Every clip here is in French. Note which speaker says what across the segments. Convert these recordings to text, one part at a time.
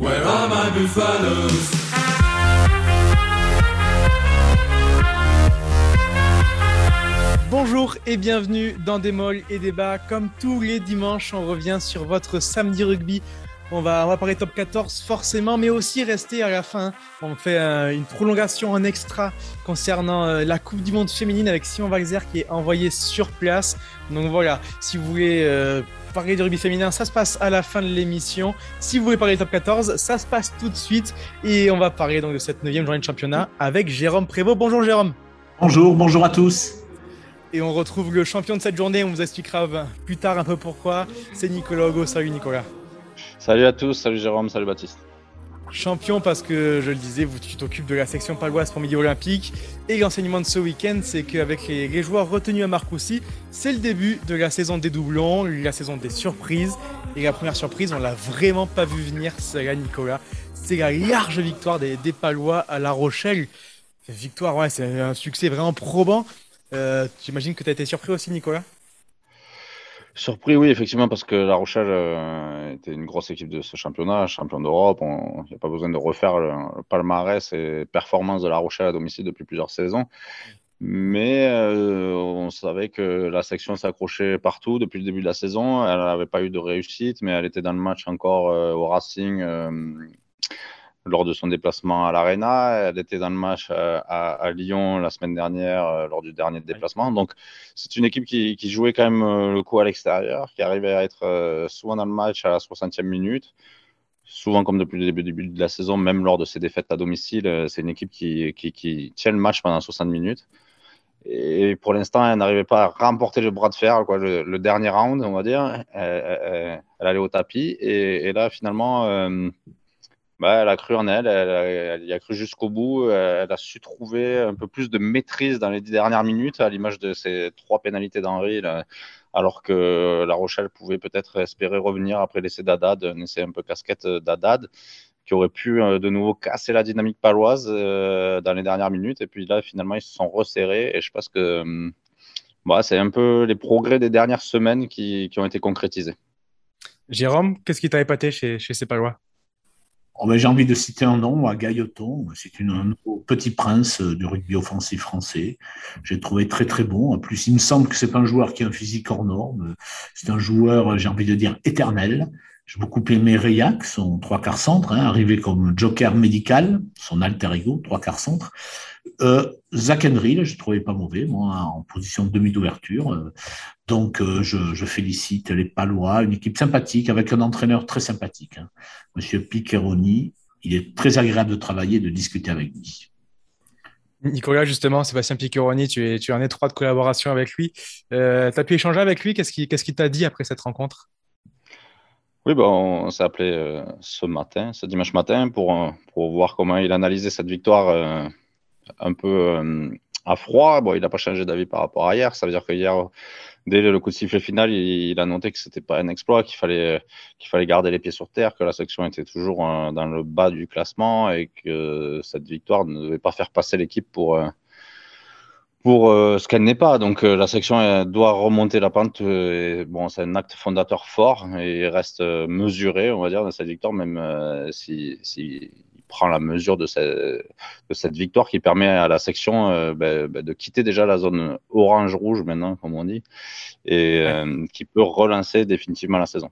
Speaker 1: Where are my?
Speaker 2: Bonjour et bienvenue dans Des Molles et Débats. Comme tous les dimanches, on revient sur votre samedi rugby. On va, on va parler top 14 forcément, mais aussi rester à la fin. On fait euh, une prolongation en extra concernant euh, la Coupe du Monde féminine avec Simon Walzer qui est envoyé sur place. Donc voilà, si vous voulez euh, parler de rugby féminin, ça se passe à la fin de l'émission. Si vous voulez parler top 14, ça se passe tout de suite. Et on va parler donc de cette neuvième journée de championnat avec Jérôme Prévost. Bonjour Jérôme.
Speaker 3: Bonjour, bonjour à tous.
Speaker 2: Et on retrouve le champion de cette journée, on vous expliquera plus tard un peu pourquoi. C'est Nicolas Hugo. Salut Nicolas.
Speaker 4: Salut à tous, salut Jérôme, salut Baptiste.
Speaker 2: Champion parce que, je le disais, vous, tu t'occupes de la section paloise pour Midi Olympique. Et l'enseignement de ce week-end, c'est qu'avec les, joueurs retenus à Marcoussis, c'est le début de la saison des doublons, la saison des surprises. Et la première surprise, on l'a vraiment pas vu venir, c'est là Nicolas. C'est la large victoire des, des Palois à La Rochelle. Victoire, ouais, c'est un succès vraiment probant. Euh, J'imagine que tu été surpris aussi, Nicolas?
Speaker 4: Surpris, oui, effectivement, parce que La Rochelle euh, était une grosse équipe de ce championnat, champion d'Europe. Il n'y a pas besoin de refaire le, palmarès et performance de La Rochelle à domicile depuis plusieurs saisons. Mais euh, on savait que la section s'accrochait partout depuis le début de la saison. Elle n'avait pas eu de réussite, mais elle était dans le match encore euh, au Racing lors de son déplacement à l'Arena. Elle était dans le match à, à, Lyon la semaine dernière euh, lors du dernier déplacement. Donc c'est une équipe qui, qui, jouait quand même euh, le coup à l'extérieur, qui arrivait à être euh, souvent dans le match à la 60e minute. Souvent, comme depuis le début, début de la saison, même lors de ses défaites à domicile, c'est une équipe qui, qui, qui, tient le match pendant 60 minutes. Et pour l'instant, elle n'arrivait pas à remporter le bras de fer, quoi, le, le dernier round, on va dire. Elle, elle, elle, allait au tapis. Et, et là, finalement, euh, bah, elle a cru en elle, elle, y a cru jusqu'au bout. Elle a su trouver un peu plus de maîtrise dans les dernières minutes, à l'image de ces trois pénalités d'Henri, alors que La Rochelle pouvait peut-être espérer revenir après l'essai d'Adad, un essai un peu casquette d'Adad, qui aurait pu de nouveau casser la dynamique paloise dans les dernières minutes. Et puis là, finalement, ils se sont resserrés. Et je pense que bah, c'est un peu les progrès des dernières semaines qui, qui ont été concrétisés.
Speaker 2: Jérôme, qu'est-ce qui t'a épaté chez, chez ces Palois?
Speaker 3: Oh ben, J'ai envie de citer un nom, à Gailleton. C'est un petit prince du rugby offensif français. J'ai trouvé très très bon. En plus, il me semble que c'est un joueur qui a un physique hors norme. C'est un joueur, j'ai envie de dire, éternel. J'ai beaucoup aimé Rayac, son trois quarts centre, hein, arrivé comme joker médical, son alter ego, trois quarts centre. Euh, Zach Henry, je trouvais pas mauvais, moi, en position de demi d'ouverture. Euh, donc, euh, je, félicite les Palois, une équipe sympathique, avec un entraîneur très sympathique. Hein. Monsieur Piqueroni, il est très agréable de travailler et de discuter avec lui.
Speaker 2: Nicolas, justement, Sébastien Piqueroni, tu es, tu es en étroite collaboration avec lui. Euh, tu as pu échanger avec lui? Qu'est-ce qu'il qu t'a dit après cette rencontre?
Speaker 4: Oui, bah, on s'est appelé euh, ce matin, ce dimanche matin, pour, euh, pour voir comment il analysait cette victoire euh, un peu euh, à froid. Bon, il n'a pas changé d'avis par rapport à hier. Ça veut dire que hier, dès le coup de sifflet final, il, a noté que c'était pas un exploit, qu'il fallait, qu'il fallait garder les pieds sur terre, que la section était toujours dans le bas du classement et que cette victoire ne devait pas faire passer l'équipe pour pour euh, ce qu'elle n'est pas. Donc euh, la section elle doit remonter la pente. Euh, bon, c'est un acte fondateur fort et il reste mesuré, on va dire, dans cette victoire, même si, si, il prend la mesure de cette, de cette victoire qui permet à la section ben, ben, de quitter déjà la zone orange-rouge maintenant, comme on dit, et qui peut relancer définitivement la saison.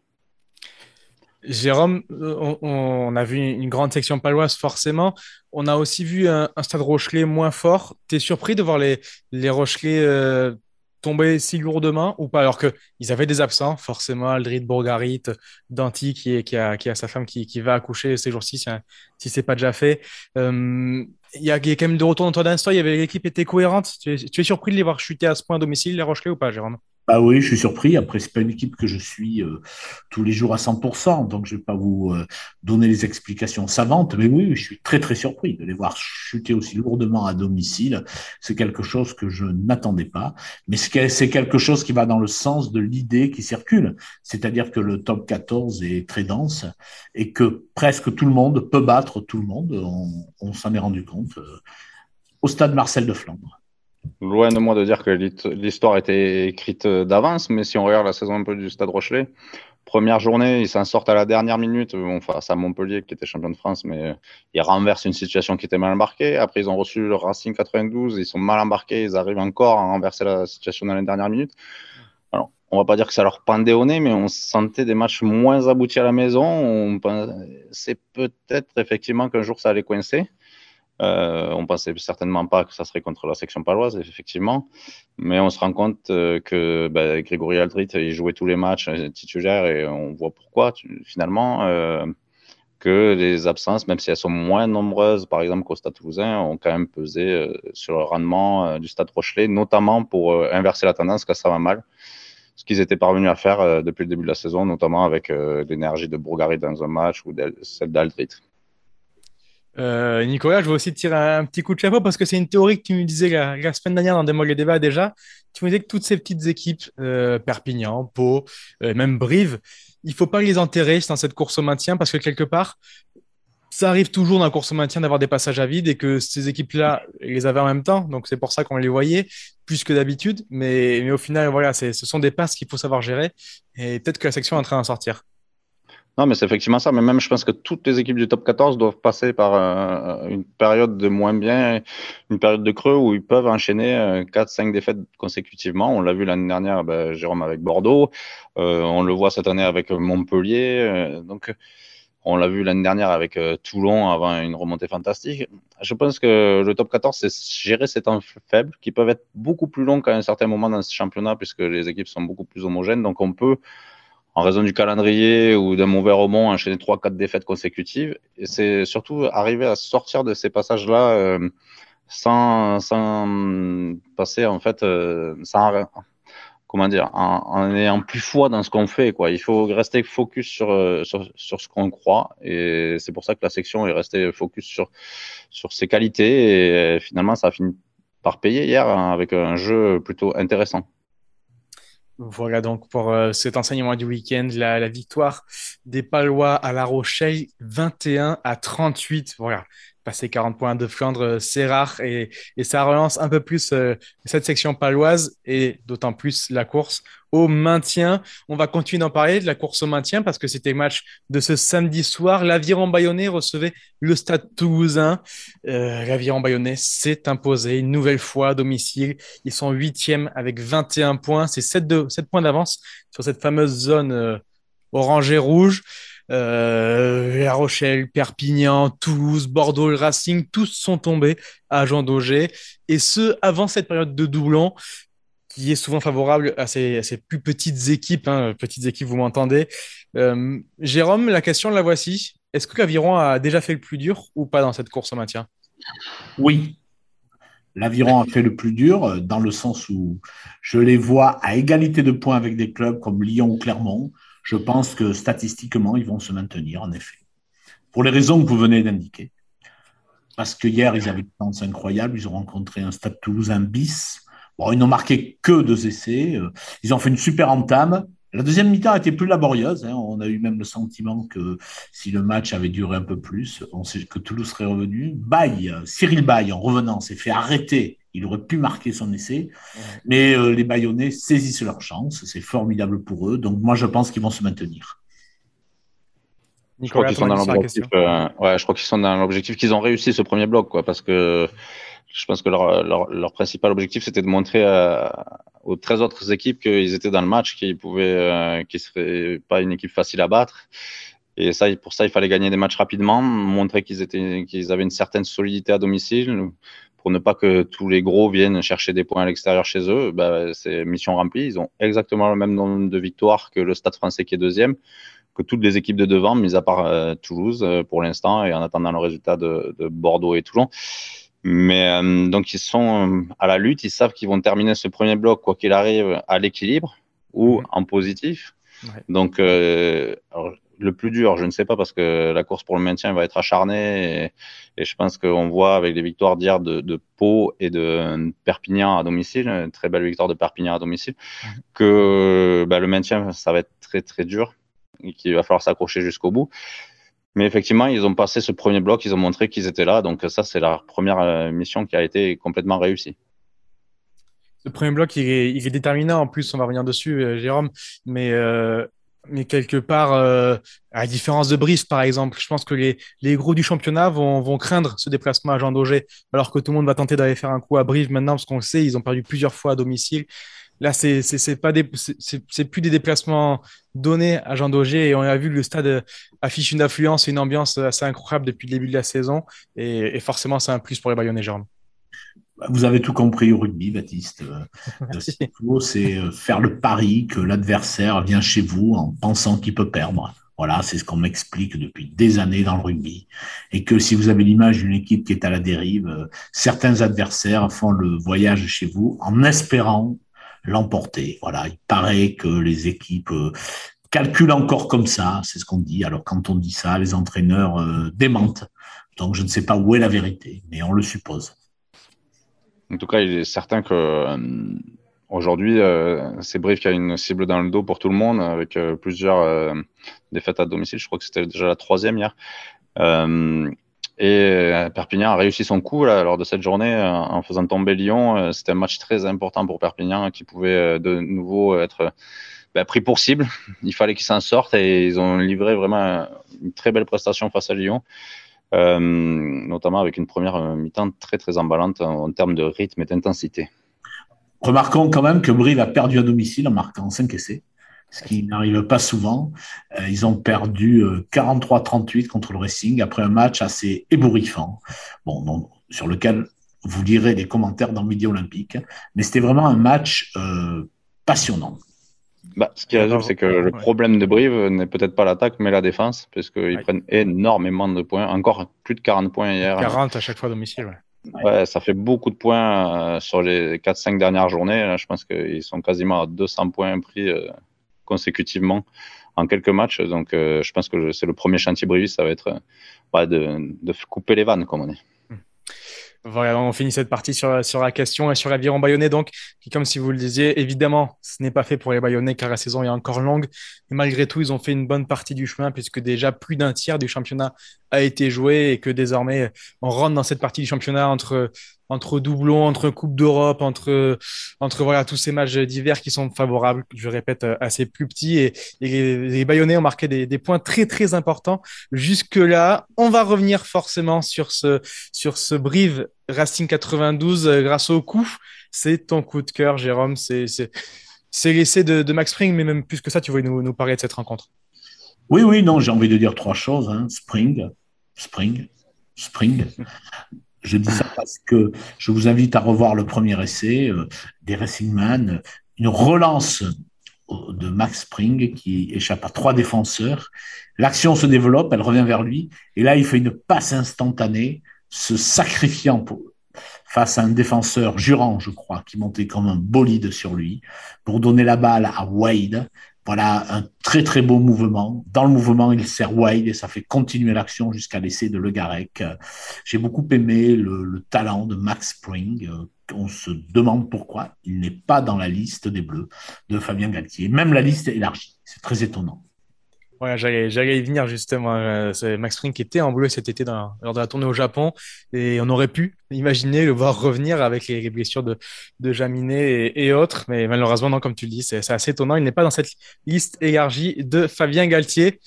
Speaker 2: Jérôme, on, on, a vu une grande section paloise forcément. On a aussi vu un, stade Rochelet moins fort. Tu es surpris de voir les, les Rochelais euh, tomber si lourdement ou pas Alors qu'ils avaient des absents, forcément, Aldrid Bourgarit, Danti qui, a, qui a sa femme qui, qui va accoucher ces jours-ci, si, si c'est pas déjà fait. Euh, il y, a, il y a quand même de retour dans ton instant. L'équipe était cohérente. Tu es, tu es surpris de les voir chuter à ce point à domicile, les Rochelais ou pas, Jérôme?
Speaker 3: Bah oui, je suis surpris. Après, c'est pas une équipe que je suis euh, tous les jours à 100%, donc je vais pas vous euh, donner les explications savantes. Mais oui, je suis très très surpris de les voir chuter aussi lourdement à domicile. C'est quelque chose que je n'attendais pas, mais c'est quelque chose qui va dans le sens de l'idée qui circule, c'est-à-dire que le top 14 est très dense et que presque tout le monde peut battre tout le monde. On, s'en est rendu compte euh, au stade Marcel de Flandre.
Speaker 4: Loin de moi de dire que l'histoire était écrite d'avance, mais si on regarde la saison un peu du Stade Rochelet, première journée, ils s'en sortent à la dernière minute bon, face à Montpellier qui était champion de France, mais ils renversent une situation qui était mal embarquée. Après, ils ont reçu le Racing 92, ils sont mal embarqués, ils arrivent encore à renverser la situation dans les dernières minutes. Alors, on va pas dire que ça leur pendait au nez, mais on sentait des matchs moins aboutis à la maison. C'est peut-être effectivement qu'un jour ça allait coincer. Euh, on pensait certainement pas que ça serait contre la section paloise, effectivement, mais on se rend compte euh, que bah, Grégory Aldrit, il jouait tous les matchs euh, titulaires et on voit pourquoi finalement euh, que les absences, même si elles sont moins nombreuses, par exemple qu'au Stade Toulousain, ont quand même pesé sur le rendement du Stade Rochelet, notamment pour inverser la tendance quand ça va mal. Ce qu'ils étaient parvenus à faire depuis le début de la saison, notamment avec l'énergie de Bourgari dans un match ou celle d'Aldrit.
Speaker 2: Euh, Nicolas, je veux aussi te tirer un, petit coup de chapeau parce que c'est une théorie que tu me disais la, semaine dernière dans des mots et débats déjà. Tu me disais que toutes ces petites équipes, euh, Perpignan, Pau, euh, même Brive, il faut pas les enterrer dans cette course au maintien parce que quelque part, ça arrive toujours dans la course au maintien d'avoir des passages à vide et que ces équipes-là, les avaient en même temps. Donc c'est pour ça qu'on les voyait plus que d'habitude. Mais, mais au final, voilà, ce sont des passes qu'il faut savoir gérer et peut-être que la section est en train d'en sortir.
Speaker 4: Non, mais c'est effectivement ça. Mais même, je pense que toutes les équipes du top 14 doivent passer par euh, une période de moins bien, une période de creux où ils peuvent enchaîner euh, 4-5 défaites consécutivement. On l'a vu l'année dernière, ben, Jérôme avec Bordeaux. Euh, on le voit cette année avec Montpellier. Euh, donc, on l'a vu l'année dernière avec Toulon avant une remontée fantastique. Je pense que le top 14, c'est gérer ces temps faibles qui peuvent être beaucoup plus longs qu'à un certain moment dans ce championnat puisque les équipes sont beaucoup plus homogènes. Donc, on peut en raison du calendrier ou d'un mauvais rebond, enchaîner 3-4 défaites consécutives. Et c'est surtout arriver à sortir de ces passages-là euh, sans, sans passer, en fait, euh, sans, comment dire, en, en, ayant plus foi dans ce qu'on fait. Quoi. Il faut rester focus sur, euh, sur, sur ce qu'on croit. Et c'est pour ça que la section est restée focus sur, sur ses qualités. Et finalement, ça a fini par payer hier hein, avec un jeu plutôt intéressant.
Speaker 2: Voilà donc pour euh, cet enseignement du week-end, la, la, victoire des Palois à La Rochelle, 21 à 38. Voilà, passer 40 points de Flandre, euh, c'est rare et, ça relance un peu plus euh, cette section paloise et d'autant plus la course au maintien. On va continuer d'en parler de la course au maintien parce que c'était match de ce samedi soir. L'Aviron Bayonnais recevait le Stade Toulousain. Euh, L'Aviron Bayonnais s'est imposé une nouvelle fois à domicile. Ils sont huitièmes avec 21 points. C'est 7, de, 7 points d'avance sur cette fameuse zone euh, orange et rouge. Euh, La Rochelle, Perpignan, Toulouse, Bordeaux, le Racing, tous sont tombés à Jean Daugé. Et ce, avant cette période de doublon qui est souvent favorable à ces, plus petites équipes. Hein, petites équipes, vous m'entendez. Euh, Jérôme, la question, la voici. Est-ce que l'Aviron a déjà fait le plus dur ou pas dans cette course au maintien?
Speaker 3: Oui. L'Aviron a fait le plus dur euh, dans le sens où je les vois à égalité de points avec des clubs comme Lyon ou Clermont je pense que statistiquement, ils vont se maintenir, en effet. Pour les raisons que vous venez d'indiquer. Parce que hier, ils avaient une chance incroyable. Ils ont rencontré un Stade Toulousain bis. Bon, ils n'ont marqué que deux essais. Euh, ils ont fait une super entame. La deuxième mi-temps a été plus laborieuse. Hein. On a eu même le sentiment que si le match avait duré un peu plus, on sait que Toulouse serait revenu. Baye, Cyril Baye, en revenant, s'est fait arrêter il aurait pu marquer son essai. Mais euh, les Bayonnais saisissent leur chance. C'est formidable pour eux. Donc, moi, je pense qu'ils vont se maintenir.
Speaker 4: je crois qu'ils sont dans l'objectif. Euh, ouais, je crois qu'ils sont dans l'objectif qu'ils ont réussi ce premier bloc, quoi, parce que je pense que leur, leur, leur principal objectif c'était de montrer à, aux 13 autres équipes qu'ils étaient dans le match, qu'ils pouvaient, euh, qu'ils seraient pas une équipe facile à battre. Et ça, pour ça, il fallait gagner des matchs rapidement, montrer qu'ils étaient, qu'ils avaient une certaine solidité à domicile pour ne pas que tous les gros viennent chercher des points à l'extérieur chez eux, bah, c'est mission remplie. Ils ont exactement le même nombre de victoires que le Stade français qui est deuxième, que toutes les équipes de devant, mis à part euh, Toulouse euh, pour l'instant, et en attendant le résultat de, de Bordeaux et Toulon. Mais euh, donc ils sont à la lutte, ils savent qu'ils vont terminer ce premier bloc, quoi qu'il arrive, à l'équilibre ou en positif. Ouais. Donc, euh, alors, le plus dur, je ne sais pas parce que la course pour le maintien va être acharnée et, je pense qu'on voit avec les victoires d'hier de, Pau et de Perpignan à domicile, une très belle victoire de Perpignan à domicile, que bah, le maintien, ça va être très très dur et qu'il va falloir s'accrocher jusqu'au bout. Mais effectivement, ils ont passé ce premier bloc, ils ont montré qu'ils étaient là, donc ça c'est la première euh, mission qui a été complètement réussie.
Speaker 2: Ce premier bloc, il est, il déterminant. En plus, on va revenir dessus, euh, Jérôme. Mais euh, mais quelque part, euh, à la différence de Brice, par exemple, je pense que les, les gros du championnat vont, vont craindre ce déplacement à Jean Daugé, alors que tout le monde va tenter d'aller faire un coup à Brive maintenant, parce qu'on le sait, ils ont perdu plusieurs fois à domicile. Là, c'est pas des c'est plus des déplacements donnés à Jean Daugé et on a vu que le stade affiche une affluence et une ambiance assez incroyable depuis le début de la saison et, et forcément c'est un plus pour les Bayonnais Jérôme.
Speaker 3: Vous avez tout compris au rugby, Baptiste. Faut, c'est euh, faire le pari que l'adversaire vient chez vous en pensant qu'il peut perdre. Voilà, c'est ce qu'on m'explique depuis des années dans le rugby. Et que si vous avez l'image d'une équipe qui est à la dérive, euh, certains adversaires font le voyage chez vous en espérant l'emporter. Voilà, il paraît que les équipes euh, calculent encore comme ça, c'est ce qu'on dit. Alors quand on dit ça, les entraîneurs démentent. Donc je ne sais pas où est la vérité, mais on le suppose.
Speaker 4: En tout cas, il est certain que euh, aujourd'hui, euh, c'est Brive qui a une cible dans le dos pour tout le monde, avec euh, plusieurs défaites à domicile. Je crois que c'était déjà la troisième hier. et Perpignan a réussi son coup là, lors de cette journée en faisant tomber Lyon. C'était un match très important pour Perpignan qui pouvait de nouveau être ben, pris pour cible. Il fallait qu'ils s'en sortent et ils ont livré vraiment une très belle prestation face à Lyon. Euh, notamment avec une première euh, mi-temps très très emballante en, termes de rythme et d'intensité.
Speaker 3: Remarquons quand même que Brive a perdu à domicile en marquant 5 essais, ce qui n'arrive pas souvent. Euh, ils ont perdu 43-38 contre le Racing après un match assez ébouriffant, bon, sur lequel vous lirez les commentaires dans Midi Olympique, mais c'était vraiment un match passionnant.
Speaker 4: Bah, ce qui résume, c'est que le problème de Brive n'est peut-être pas l'attaque, mais la défense, parce qu'ils prennent énormément de points, encore plus de 40 points hier.
Speaker 2: 40 à chaque fois à domicile,
Speaker 4: ouais. Ouais, ça fait beaucoup de points euh, sur les 4-5 dernières journées. Là, je pense qu'ils sont quasiment à 200 points pris euh, consécutivement en quelques matchs. Donc, euh, je pense que c'est le premier chantier Brive, ça va être de, de couper les vannes, comme on dit.
Speaker 2: Voilà, on finit cette partie sur, la question et sur l'aviron bayonnais, donc, qui, comme si vous le disiez, évidemment, ce n'est pas fait pour les bayonnais car la saison est encore longue. Mais malgré tout, ils ont fait une bonne partie du chemin puisque déjà plus d'un tiers du championnat a été joué et que désormais, on rentre dans cette partie du championnat entre entre doublons, entre Coupe d'Europe, entre, entre voilà, tous ces matchs d'hiver qui sont favorables, je répète, assez plus petits. Et, les, Bayonnais ont marqué des, des, points très, très importants. Jusque-là, on va revenir forcément sur ce, sur ce Brive Racing 92 euh, grâce au coup. C'est ton coup de cœur, Jérôme. C'est l'essai de, de, Max Spring, mais même plus que ça, tu voulais nous, nous parler de cette rencontre.
Speaker 3: Oui, oui, non, j'ai envie de dire trois choses. Hein. Spring, Spring, Spring. Je dis ça parce que je vous invite à revoir le premier essai euh, des Racing Man, une relance de Max Spring qui échappe à trois défenseurs. L'action se développe, elle revient vers lui, et là il fait une passe instantanée, se sacrifiant face à un défenseur jurant, je crois, qui montait comme un bolide sur lui, pour donner la balle à Wade, voilà un très très beau mouvement. Dans le mouvement, il sert wide et ça fait continuer l'action jusqu'à l'essai de Le Garec. J'ai beaucoup aimé le, talent de Max Spring. On se demande pourquoi il n'est pas dans la liste des Bleus de Fabien Galtier. Même la liste est élargie. C'est très étonnant.
Speaker 2: Ouais, j'allais, y venir justement. Euh, Max Spring qui était en bleu cet été dans, lors de la tournée au Japon et on aurait pu imaginer le voir revenir avec les, blessures de, de Jaminet et, autres. Mais malheureusement, non, comme tu le dis, c'est, assez étonnant. Il n'est pas dans cette liste élargie de Fabien Galtier.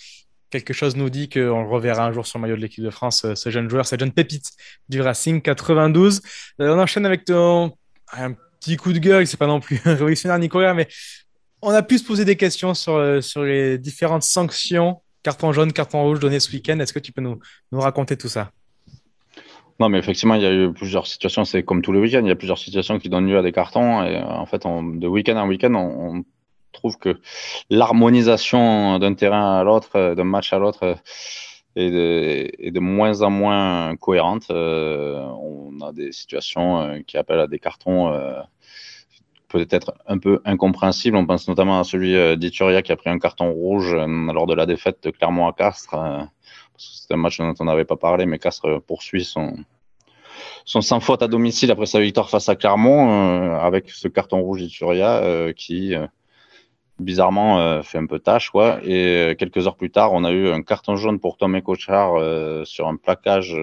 Speaker 2: Quelque chose nous dit qu'on le reverra un jour sur le maillot de l'équipe de France, ce jeune joueur, cette jeune pépite du Racing 92. Euh, on enchaîne avec ton, un petit coup de gueule, c'est pas non plus révolutionnaire, Nicolas, mais on a pu se poser des questions sur, euh, sur les différentes sanctions, carton jaune, carton rouge donné ce week-end. Est-ce que tu peux nous, nous raconter tout ça?
Speaker 4: Non, mais effectivement, il y a eu plusieurs situations. C'est comme tous les week-ends, il y a plusieurs situations qui donnent lieu à des cartons. Et euh, en fait, de week-end en week-end, on, trouve que l'harmonisation d'un terrain à l'autre, euh, d'un match à l'autre, est de, moins en moins cohérente. on a des situations qui appellent à des cartons peut-être un peu incompréhensible. On pense notamment à celui euh, d'Ituria qui a pris un carton rouge euh, lors de la défaite de Clermont à Castres. Euh, c'est un match dont on n'avait pas parlé, mais Castres poursuit son, son sans faute à domicile après sa victoire face à Clermont avec ce carton rouge d'Ituria qui bizarrement fait un peu tâche quoi et quelques heures plus tard on a eu un carton jaune pour Tom Kochar sur un plaquage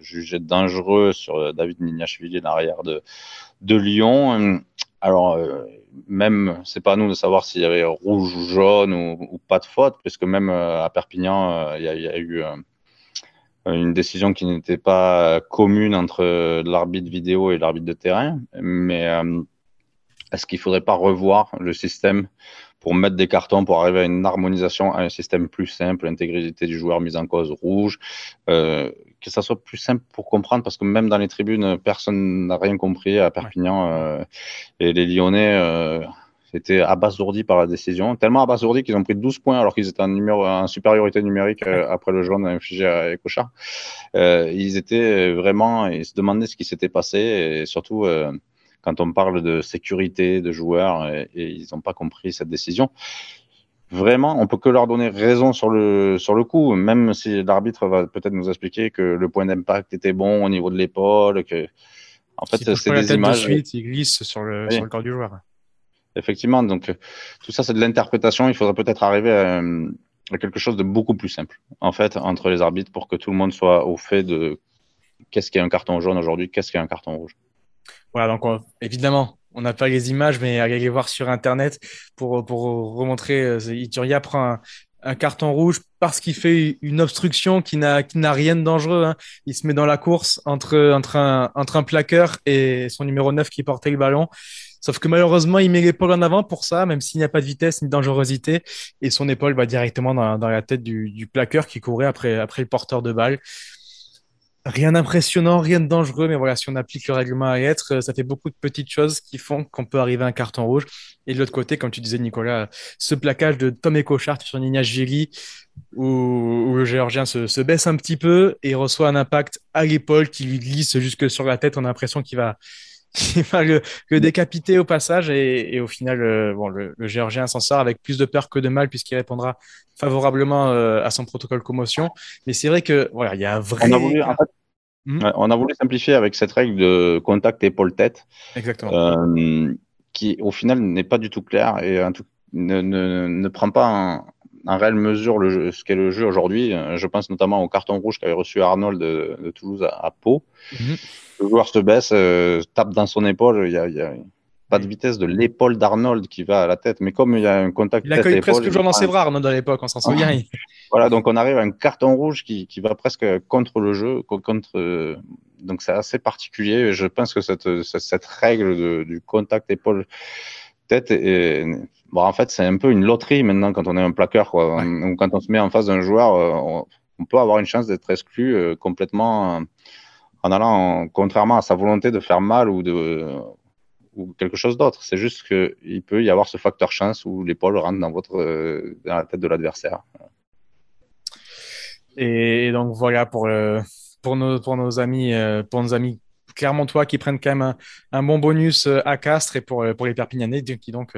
Speaker 4: jugé dangereux sur David Nignashvili l'arrière de de Lyon alors, euh, même, c'est pas à nous de savoir s'il y avait rouge ou jaune ou, pas de faute, puisque même à Perpignan, il y, a eu une décision qui n'était pas commune entre l'arbitre vidéo et l'arbitre de terrain. Mais est-ce qu'il ne faudrait pas revoir le système pour mettre des cartons, pour arriver à une harmonisation, à un système plus simple, l'intégrité du joueur mise en cause rouge, euh, que ça soit plus simple pour comprendre, parce que même dans les tribunes, personne n'a rien compris à Perpignan. Euh, et les Lyonnais euh, étaient abasourdis par la décision, tellement abasourdis qu'ils ont pris 12 points alors qu'ils étaient en, numéro, en supériorité numérique après le jaune infligé à Ecochard. ils étaient vraiment, ils se demandaient ce qui s'était passé et surtout quand on parle de sécurité de joueurs et, ils n'ont pas compris cette décision. Vraiment, on peut que leur donner raison sur le, sur le coup, même si l'arbitre va peut-être nous expliquer que le point d'impact était bon au niveau de l'épaule, que
Speaker 2: en fait c'est des images. De suite, il glisse sur le, sur le corps du joueur.
Speaker 4: Effectivement, donc tout ça c'est de l'interprétation. Il faudrait peut-être arriver à, à, quelque chose de beaucoup plus simple, en fait, entre les arbitres pour que tout le monde soit au fait de qu'est-ce qu'est un carton jaune aujourd'hui, qu'est-ce qu'est un carton rouge.
Speaker 2: Voilà, donc évidemment, on n'a pas les images, mais allez voir sur Internet pour, pour remontrer. Euh, Ituria prend un, carton rouge parce qu'il fait une obstruction qui n'a rien de dangereux. Hein. Il se met dans la course entre, entre, un, entre un plaqueur et son numéro 9 qui portait le ballon. Sauf que malheureusement, il met l'épaule en avant pour ça, même s'il n'y a pas de vitesse ni de dangerosité. Et son épaule va directement dans, dans la tête du, du, plaqueur qui courait après, après le porteur de balle. Rien d'impressionnant, rien de dangereux, mais voilà, si on applique le règlement à être, euh, ça fait beaucoup de petites choses qui font qu'on peut arriver à un carton rouge. Et de l'autre côté, comme tu disais, Nicolas, ce plaquage de Tom Ecochart sur Nina Giri, où, le Géorgien se, baisse un petit peu et reçoit un impact à l'épaule qui lui glisse jusque sur la tête. On a l'impression qu'il va, le, décapiter au passage. Et, au final, euh, bon, le, Géorgien s'en sort avec plus de peur que de mal puisqu'il répondra favorablement euh, à son protocole commotion. Mais c'est vrai que voilà, il y a un vrai.
Speaker 4: Hmm? on a voulu, simplifier avec cette règle de contact épaule-tête.
Speaker 2: Exactement.
Speaker 4: Euh, qui au final n'est pas du tout clair et ne, ne, prend pas en, réelle mesure le ce qu'est le jeu aujourd'hui. Je pense notamment au carton rouge qu'avait reçu Arnold de, Toulouse à, Pau. Mhm. Le joueur se baisse, euh, tape dans son épaule. Il y a, pas de vitesse de l'épaule d'Arnold qui va à la tête, mais comme il y a un contact.
Speaker 2: Il accueille presque toujours dans ses bras, Arnold, à l'époque, on s'en souvient.
Speaker 4: voilà, donc on arrive à un carton rouge qui, qui va presque contre le jeu, contre. Euh, donc c'est assez particulier. Je pense que cette, cette règle du contact épaule-tête, bon, en fait, c'est un peu une loterie maintenant quand on est un plaqueur. Quoi. quand on se met en face d'un joueur, euh, on, peut avoir une chance d'être exclu euh, complètement en allant, contrairement à sa volonté de faire mal ou de ou quelque chose d'autre. C'est juste qu'il peut y avoir ce facteur chance où l'épaule rentre dans, votre, euh, dans la tête de l'adversaire.
Speaker 2: Et donc voilà pour, euh, pour, nos, pour nos amis, pour nos amis Clermontois qui prennent quand même un, bon bonus à Castres et pour, pour les Perpignanais qui donc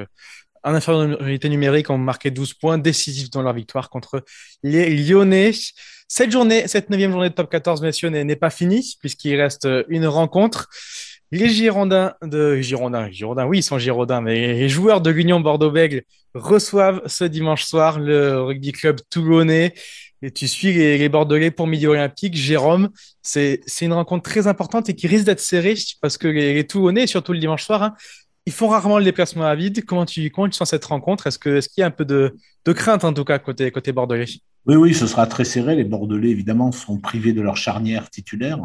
Speaker 2: en infériorité numérique ont marqué 12 points décisifs dans leur victoire contre les Lyonnais. Cette journée, cette neuvième journée de top 14, messieurs, n'est pas finie puisqu'il reste une rencontre. Les Girondins de Girondins, Girondins, oui, ils sont Girondins, mais les joueurs de l'Union Bordeaux-Bègles reçoivent ce dimanche soir le rugby club toulonnais. Et tu suis les, Bordelais pour Midi Olympique. Jérôme, c'est une rencontre très importante et qui risque d'être serrée parce que les, Toulonnais, surtout le dimanche soir, hein, ils font rarement le déplacement à vide. Comment tu, comment tu sens cette rencontre? Est-ce qu'il y a un peu de, crainte, en tout cas, côté, Bordelais?
Speaker 3: Oui, oui, ce sera très serré. Les Bordelais, évidemment, sont privés de leur charnière titulaire.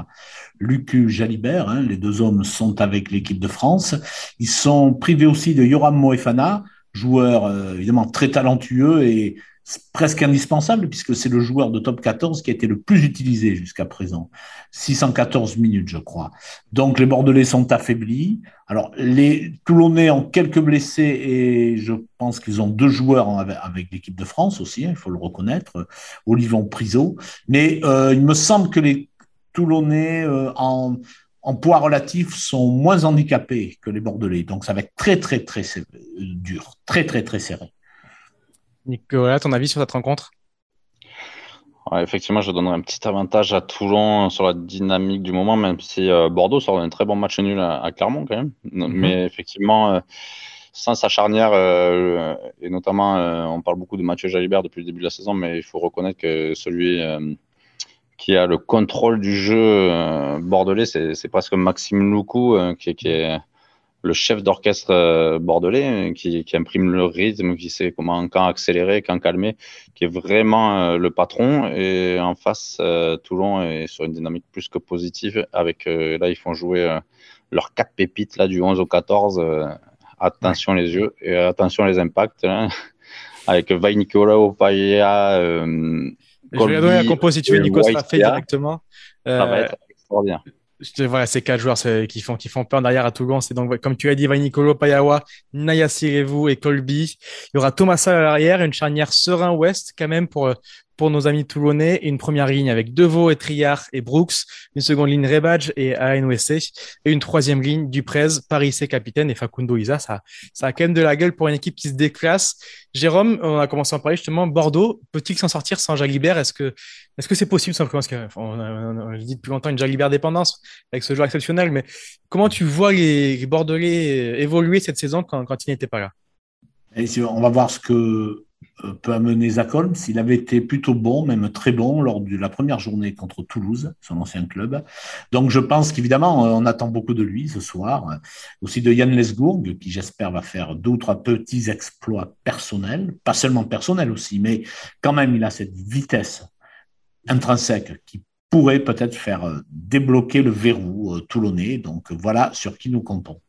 Speaker 3: Lucu Jalibert, hein, les deux hommes sont avec l'équipe de France. Ils sont privés aussi de Yoram Moefana, joueur euh, évidemment très talentueux et presque indispensable puisque c'est le joueur de top 14 qui a été le plus utilisé jusqu'à présent. 614 minutes, je crois. Donc les Bordelais sont affaiblis. Alors les Toulonnais ont quelques blessés et je pense qu'ils ont deux joueurs avec, l'équipe de France aussi, hein, il faut le reconnaître, Olivon Priso. Mais euh, il me semble que les Toulonnais euh, en, en poids relatif sont moins handicapés que les Bordelais. Donc ça va être très très très, très dur, très très très serré.
Speaker 2: Nicolas, ton avis sur cette rencontre?
Speaker 4: Effectivement, je donnerais un petit avantage à Toulon sur la dynamique du moment, même si euh, Bordeaux sort un très bon match nul à, Clermont quand même. Mhm. Mais effectivement, euh, sans sa charnière, euh, et notamment, on parle beaucoup de Mathieu Jalibert depuis le début de la saison, mais il faut reconnaître que celui qui a le contrôle du jeu bordelais, c'est presque Maxime Loukou, qui, qui, est le chef d'orchestre bordelais qui, qui, imprime le rythme, qui sait comment quand accélérer, quand calmer, qui est vraiment le patron. Et en face, Toulon est sur une dynamique plus que positive. Avec là, ils font jouer leurs quatre pépites là du 11 au 14. attention les yeux et attention les impacts. Hein, avec Vai Nicola Opaya.
Speaker 2: Euh, je vais donner la compo si tu veux, Nico fait directement.
Speaker 4: Ça va être extraordinaire
Speaker 2: voilà, ces quatre joueurs qui font, qui font peur derrière à Toulon. C'est donc, comme tu l'as dit, Nicolo, Payawa, Naya Sirevu et Colby. Il y aura Thomas à l'arrière, une charnière serein-ouest quand même pour, pour nos amis toulonnais. Une première ligne avec Deveau et Triard et Brooks. Une seconde ligne Rebadge et ANOSC. Et une troisième ligne Duprez, Paris C capitaine et Facundo Isa. Ça, ça a quand même de la gueule pour une équipe qui se déclasse. Jérôme, on a commencé à en parler justement. Bordeaux, peut-il s'en sortir sans Jalibert Est-ce que est-ce que c'est possible simplement? Parce qu'on on, dit depuis longtemps une Jalibert dépendance avec ce joueur exceptionnel, mais comment tu vois les, Bordelais évoluer cette saison quand, quand il n'était pas là?
Speaker 3: On va voir ce que peut amener Zach Holmes. Il avait été plutôt bon, même très bon, lors de la première journée contre Toulouse, son ancien club. Donc je pense qu'évidemment, euh, on attend beaucoup de lui ce soir. Aussi de Yann Lesgourg, qui j'espère va faire deux ou trois petits exploits personnels, pas seulement personnels aussi, mais quand même il a cette vitesse intrinsèque qui pourrait peut-être faire euh, débloquer le verrou toulonnais. Donc voilà sur qui nous comptons.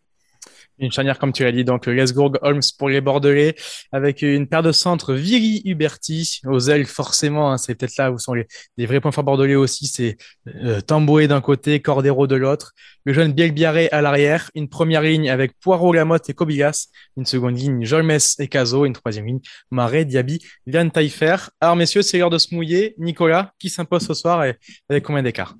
Speaker 2: Une charnière, comme tu l'as dit, donc Lesgourg, Holmes pour les Bordelais, avec une paire de centres. Viri Huberti, aux ailes forcément, hein, c'est peut-être là où sont les, vrais points forts bordelais aussi, c'est euh, Tamboué d'un côté, Cordero de l'autre, le jeune Bielbiaré à l'arrière, une première ligne avec Poirot, Lamotte et Kobilas, une seconde ligne Jolmes et Caso, une troisième ligne Marais, Diaby, Vian Taillefer. Alors messieurs, c'est l'heure de se mouiller. Nicolas, qui s'impose ce soir et avec combien d'écart?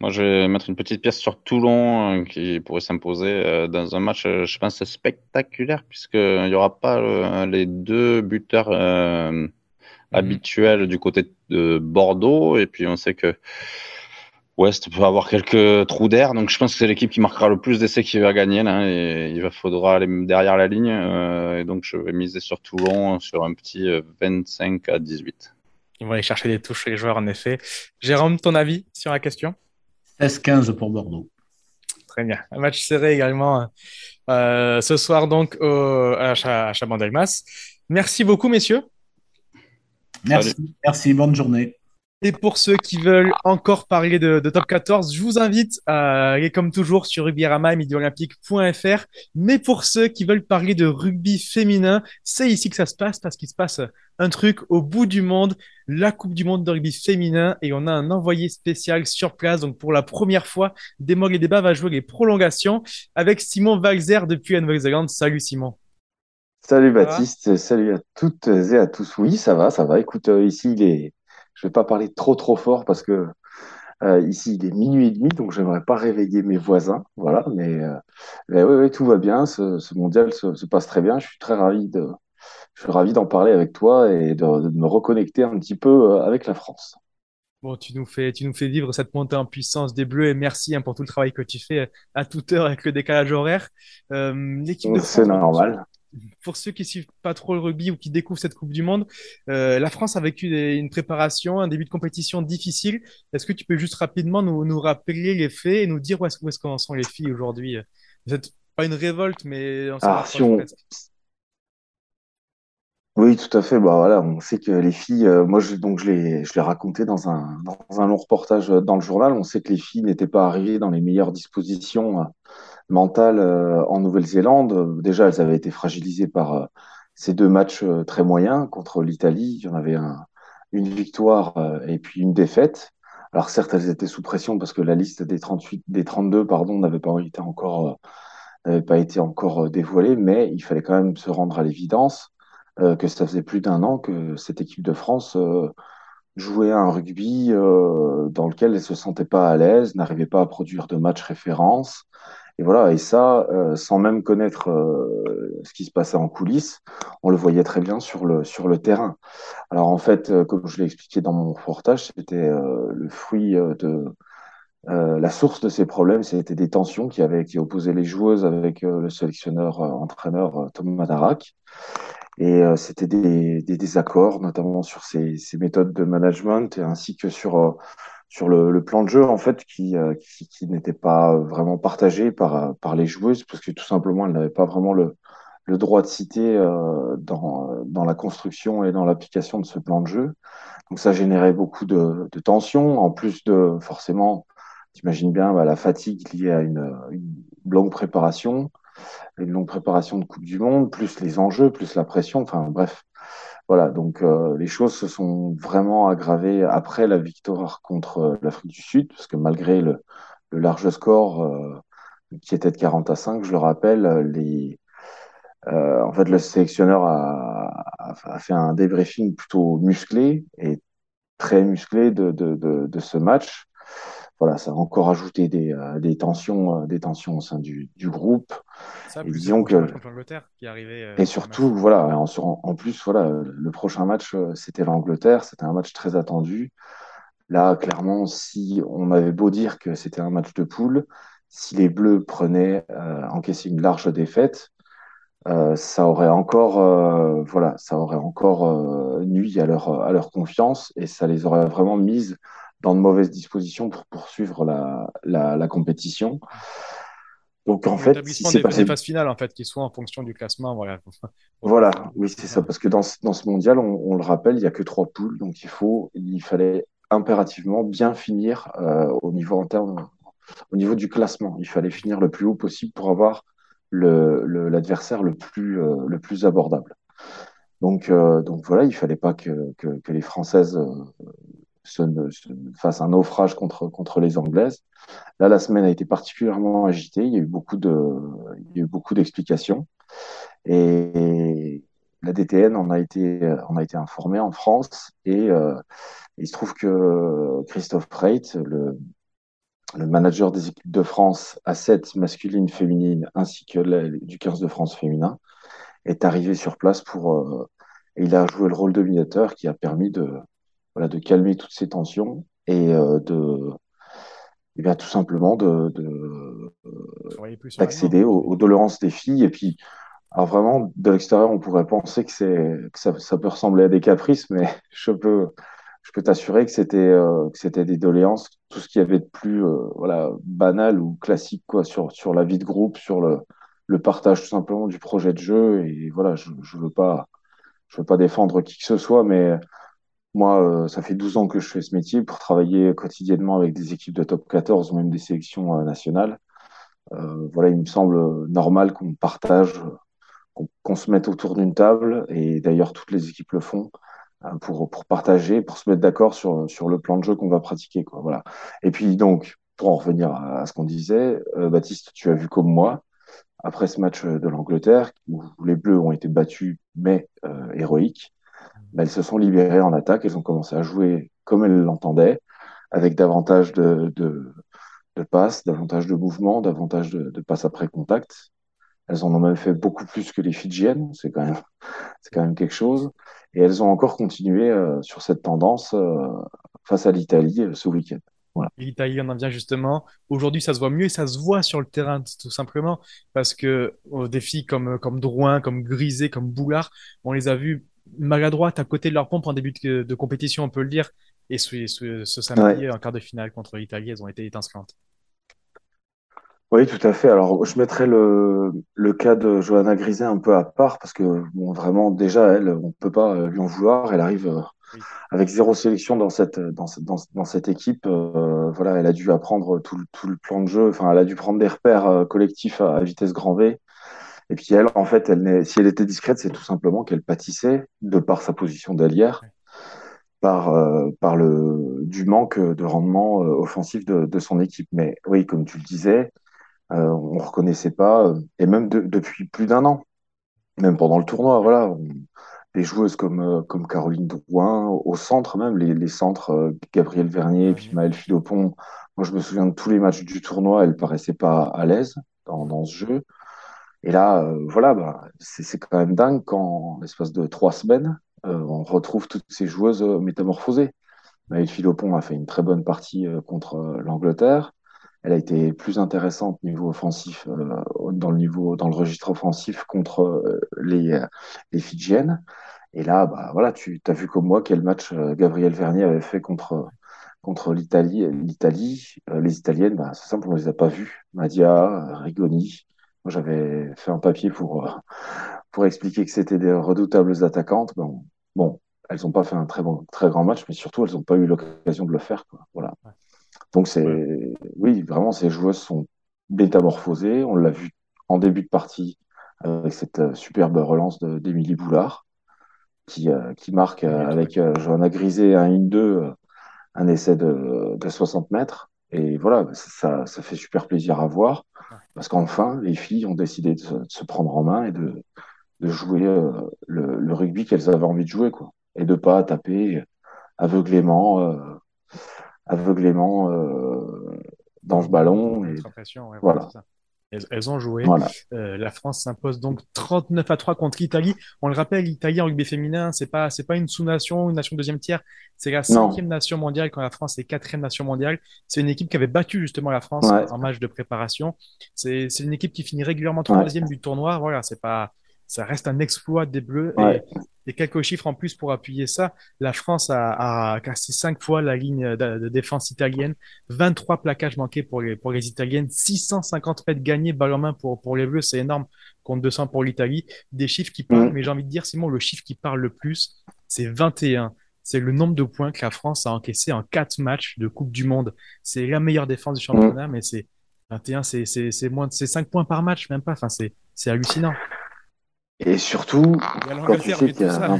Speaker 4: Moi, je vais mettre une petite pièce sur Toulon euh, qui pourrait s'imposer euh, dans un match, euh, je pense, spectaculaire, puisqu'il n'y aura pas les deux buteurs mhm. habituels du côté de Bordeaux. Et puis, on sait que West peut avoir quelques trous d'air. Donc, je pense que c'est l'équipe qui marquera le plus d'essais qui va gagner. Là, et il va faudra aller derrière la ligne. et donc, je vais miser sur Toulon sur un petit 25 à 18.
Speaker 2: Ils vont aller chercher des touches les joueurs, en effet. Jérôme, ton avis sur la question?
Speaker 3: 16-15 pour Bordeaux.
Speaker 2: Très bien. Un match serré également euh, ce soir donc à, Chabandelmas. Merci beaucoup, messieurs.
Speaker 3: Merci, merci, bonne journée.
Speaker 2: Et pour ceux qui veulent encore parler de, Top 14, je vous invite à aller comme toujours sur rugbyrama et Mais pour ceux qui veulent parler de rugby féminin, c'est ici que ça se passe parce qu'il se passe un truc au bout du monde, la Coupe du monde de rugby féminin et on a un envoyé spécial sur place. Donc pour la première fois, Démol et Débat va jouer les prolongations avec Simon Valzer depuis la Nouvelle-Zélande. Salut Simon.
Speaker 5: Salut Baptiste, salut à toutes et à tous. Oui, ça va, ça va. Écoute, euh, ici il est je vais pas parler trop trop fort parce que euh, ici il est minuit et demi, donc j'aimerais pas réveiller mes voisins. Voilà, mais, euh, oui, tout va bien. Ce, mondial se, passe très bien. Je suis très ravi de, je suis ravi d'en parler avec toi et de, me reconnecter un petit peu euh, avec la France.
Speaker 2: Bon, tu nous fais, tu nous fais vivre cette montée en puissance des Bleus et merci hein, pour tout le travail que tu fais à toute heure avec le décalage horaire.
Speaker 5: L'équipe de C'est normal
Speaker 2: pour ceux qui suivent pas trop le rugby ou qui découvrent cette Coupe du Monde, euh, la France a vécu une préparation, un début de compétition difficile. Est-ce que tu peux juste rapidement nous, rappeler les faits et nous dire où est-ce, qu'en sont les filles aujourd'hui? C'est pas une révolte, mais on
Speaker 5: ah, Oui, tout à fait. Bah, voilà, on sait que les filles, euh, moi je, donc je l'ai, je l'ai raconté dans un, dans un long reportage dans le journal, on sait que les filles n'étaient pas arrivées dans les meilleures dispositions euh, mentale euh, en Nouvelle-Zélande. Déjà, elles avaient été fragilisées par euh, ces deux matchs euh, très moyens contre l'Italie. Il y en avait un, une victoire et puis une défaite. Alors certes, elles étaient sous pression parce que la liste des 38, des 32, pardon, n'avait pas été encore, pas été encore dévoilée, mais il fallait quand même se rendre à l'évidence que ça faisait plus d'un an que cette équipe de France jouait un rugby dans lequel elle se sentait pas à l'aise, n'arrivait pas à produire de matchs référence, et voilà, et ça, euh, sans même connaître euh, ce qui se passait en coulisses, on le voyait très bien sur le, sur le terrain. Alors en fait, euh, comme je l'ai expliqué dans mon reportage, c'était le fruit de la source de ces problèmes, c'était des tensions qui avaient qui opposaient les joueuses avec le sélectionneur entraîneur Thomas Darac. Et c'était des, désaccords, notamment sur ces méthodes de management, ainsi que sur sur le, plan de jeu en fait qui, qui, qui n'était pas vraiment partagé par, par les joueuses parce que tout simplement elles n'avaient pas vraiment le, le droit de citer dans, dans la construction et dans l'application de ce plan de jeu. Donc ça générait beaucoup de, de tensions, en plus de forcément, t'imagines bien bah, la fatigue liée à une, une, longue préparation, une longue préparation de Coupe du Monde, plus les enjeux, plus la pression, enfin bref. Voilà, donc euh, les choses se sont vraiment aggravées après la victoire contre euh, l'Afrique du Sud, parce que malgré le, large score euh, qui était de 40 à 5, je le rappelle, les, en fait, le sélectionneur a, fait un débriefing plutôt musclé et très musclé de ce match. Voilà, ça a encore ajouté des, euh, des tensions, euh, des tensions au sein du, du groupe.
Speaker 2: Ça, et disons que qui arrivait.
Speaker 5: Euh, et surtout, voilà, en, en, plus, voilà, le prochain match, c'était l'Angleterre. C'était un match très attendu. Là, clairement, si on avait beau dire que c'était un match de poule, si les Bleus prenaient, euh, encaissaient une large défaite, euh, ça aurait encore, euh, voilà, ça aurait encore euh, nuit à leur, à leur confiance et ça les aurait vraiment mises dans de mauvaises dispositions pour poursuivre la, la, la compétition.
Speaker 2: Donc en fait, si c'est passé... phases finales en fait, qui soient en fonction du classement, voilà.
Speaker 5: Voilà, oui c'est ça, parce que dans, dans ce mondial, on, on, le rappelle, il y a que trois poules, donc il faut, il fallait impérativement bien finir euh, au niveau en termes, au niveau du classement. Il fallait finir le plus haut possible pour avoir l'adversaire le, le, plus, euh, le plus abordable. Donc, euh, donc voilà, il fallait pas que, que, que les Françaises se, se, fassent un naufrage contre, contre les Anglaises. Là, la semaine a été particulièrement agitée. Il y a eu beaucoup de, il y a eu beaucoup d'explications. Et la DTN en a été, en a été informée en France. Et euh, il se trouve que Christophe Reit, le, le manager des équipes de France à 7 masculines, féminines, ainsi que du 15 de France féminin, est arrivé sur place pour. Euh, et il a joué le rôle de médiateur qui a permis de, voilà, de calmer toutes ces tensions et euh, de. Eh bien, tout simplement de, d'accéder aux, aux, doléances des filles. Et puis, alors vraiment, de l'extérieur, on pourrait penser que, c'est, que ça, ça peut ressembler à des caprices, mais je peux, je peux t'assurer que c'était euh, que c'était des doléances, tout ce qui avait de plus euh, voilà banal ou classique quoi sur sur la vie de groupe, sur le le partage tout simplement du projet de jeu et voilà, je je veux pas je veux pas défendre qui que ce soit, mais moi, euh, ça fait 12 ans que je fais ce métier pour travailler quotidiennement avec des équipes de top 14 ou même des sélections euh, nationales. Euh, voilà, il me semble normal qu'on partage, qu'on qu se mette autour d'une table et d'ailleurs toutes les équipes le font pour, pour partager, pour se mettre d'accord sur, sur le plan de jeu qu'on va pratiquer. Quoi, voilà. Et puis donc, pour en revenir à, ce qu'on disait, euh, Baptiste, tu as vu comme moi, après ce match de l'Angleterre, où les Bleus ont été battus, mais euh, héroïques, ben, elles se sont libérées en attaque, elles ont commencé à jouer comme elles l'entendaient, avec davantage de, passes, davantage de mouvements, davantage de, passes après contact. Elles en ont même fait beaucoup plus que les Fidjiennes, c'est quand même, quand même quelque chose. Et elles ont encore continué euh, sur cette tendance euh, face à l'Italie euh, ce week-end.
Speaker 2: L'Italie en vient justement. Aujourd'hui, ça se voit mieux et ça se voit sur le terrain, tout simplement, parce que des filles comme, comme Drouin, comme Grisé, comme Boulard, on les a vues maladroites à côté de leur pompe en début de, de compétition, on peut le dire. Et ce, ce, ce samedi, ouais. en quart de finale contre l'Italie, elles ont été étincelantes.
Speaker 5: Oui, tout à fait. Alors, je mettrais le, le cas de Johanna Griset un peu à part parce que, bon, vraiment, déjà, elle, on ne peut pas lui en vouloir. Elle arrive euh, oui. avec zéro sélection dans cette, dans, dans, dans cette équipe. Euh, voilà, elle a dû apprendre tout, tout, le plan de jeu. Enfin, elle a dû prendre des repères euh, collectifs à, à, vitesse grand V. Et puis, elle, en fait, elle si elle était discrète, c'est tout simplement qu'elle pâtissait, de par sa position d'allière, par, euh, par le, du manque de rendement offensif de, de son équipe. Mais oui, comme tu le disais, euh, on reconnaissait pas, euh, et même de, depuis plus d'un an, même pendant le tournoi, voilà, on, des joueuses comme, euh, comme Caroline Drouin, au centre même, les, les centres euh, Gabriel Vernier et puis Maëlle Philopon. Moi, je me souviens de tous les matchs du tournoi, elles paraissaient pas à l'aise dans, dans ce jeu. Et là, euh, voilà, bah, c'est quand même dingue quand, en l'espace de trois semaines, euh, on retrouve toutes ces joueuses métamorphosées. Maëlle Philopon a fait une très bonne partie contre l'Angleterre elle a été plus intéressante niveau offensif, euh, dans le niveau, dans le registre offensif contre euh, les, Fidjiennes. Et là, bah, voilà, tu as vu comme moi quel match euh, Gabriel Vernier avait fait contre, contre l'Italie. L'Italie, euh, les Italiennes, bah, c'est simple, on les a pas vues. Madia, Rigoni. J'avais fait un papier pour, euh, pour expliquer que c'était des redoutables attaquantes. Bon, bon elles n'ont pas fait un très, bon, très grand match, mais surtout, elles n'ont pas eu l'occasion de le faire. Quoi. Voilà. Donc, c'est, oui, vraiment, ces joueuses sont métamorphosées. On l'a vu en début de partie avec cette euh, superbe relance d'Émilie Boulard, qui, euh, qui marque euh, avec Johanna Grisé un 1-2, un essai de, de 60 mètres. Et voilà, ça, ça fait super plaisir à voir, parce qu'enfin, les filles ont décidé de se, prendre en main et de, de jouer le, le, rugby qu'elles avaient envie de jouer, quoi. Et de pas taper aveuglément, euh, aveuglément euh, dans ce ballon. Et, voilà.
Speaker 2: Elles, ont joué. Euh, la France s'impose donc 39 à 3 contre l'Italie. On le rappelle, l'Italie en rugby féminin, c'est pas c'est pas une sous-nation, une nation deuxième tiers. C'est la cinquième nation mondiale quand la France est quatrième nation mondiale. C'est une équipe qui avait battu justement la France en match de préparation. C'est une équipe qui finit régulièrement troisième du tournoi. Voilà, c'est pas ça reste un exploit des Bleus. Et, quelques chiffres en plus pour appuyer ça. La France a, cassé cinq fois la ligne de, défense italienne, 23 plaquages manqués pour les, pour les Italiennes, 650 mètres gagnés balle en main pour, pour les Bleus, c'est énorme, contre 200 pour l'Italie. Des chiffres qui parlent, mais j'ai envie de dire, Simon, le chiffre qui parle le plus, c'est 21 c'est le nombre de points que la France a encaissé en quatre matchs de Coupe du Monde. C'est la meilleure défense du championnat, mais c'est 21, c'est moins de 5 points par match, même pas. Enfin, c'est hallucinant.
Speaker 5: Et surtout, quand tu sais qu'il y a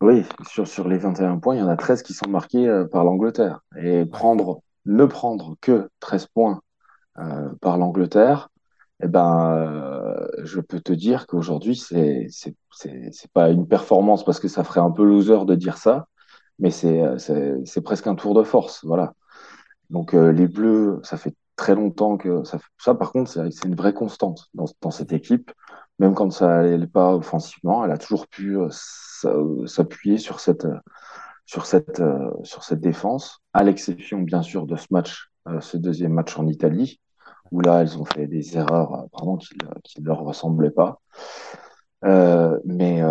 Speaker 5: Oui, sur, sur les 21 points, il y en a 13 qui sont marqués euh, par l'Angleterre. Et prendre, ne prendre que 13 points euh, par l'Angleterre, eh ben, euh, je peux te dire qu'aujourd'hui, c'est c'est pas une performance parce que ça ferait un peu loser de dire ça, mais c'est c'est presque un tour de force, voilà. Donc les Bleus, ça fait très longtemps que ça, ça par contre, c'est une vraie constante dans, dans cette équipe même quand ça n'allait pas offensivement, elle a toujours pu euh, s'appuyer sur cette, sur, cette, euh, sur cette défense, à l'exception bien sûr de ce match, euh, ce deuxième match en Italie, où là elles ont fait des erreurs pardon, qui ne leur ressemblaient pas. mais,